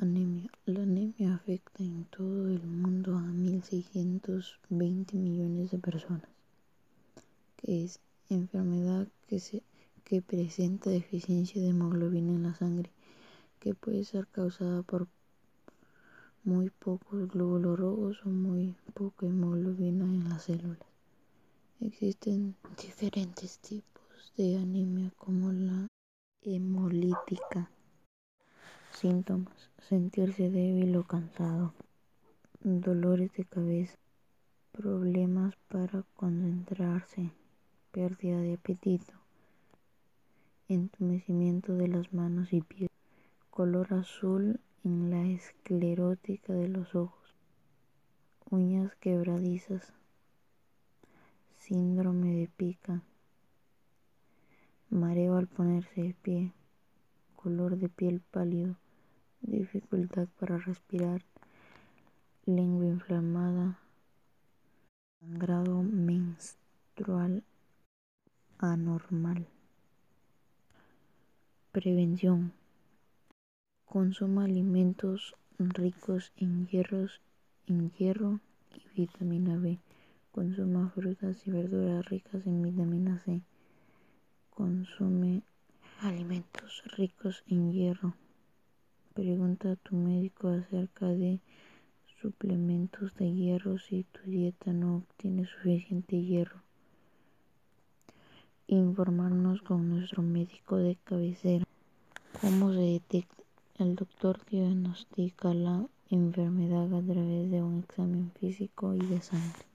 Anemia. La anemia afecta en todo el mundo a 1.620 millones de personas, que es enfermedad que, se, que presenta deficiencia de hemoglobina en la sangre, que puede ser causada por muy pocos glóbulos rojos o muy poca hemoglobina en las células. Existen diferentes tipos de anemia como la hemolítica. Síntomas: sentirse débil o cansado, dolores de cabeza, problemas para concentrarse, pérdida de apetito, entumecimiento de las manos y pies, color azul en la esclerótica de los ojos, uñas quebradizas, síndrome de pica, mareo al ponerse de pie, color de piel pálido dificultad para respirar, lengua inflamada, sangrado menstrual anormal. Prevención. Consuma alimentos ricos en hierros, en hierro y vitamina B. Consuma frutas y verduras ricas en vitamina C. Consume alimentos ricos en hierro. Pregunta a tu médico acerca de suplementos de hierro si tu dieta no obtiene suficiente hierro. Informarnos con nuestro médico de cabecera. ¿Cómo se detecta? El doctor diagnostica la enfermedad a través de un examen físico y de sangre.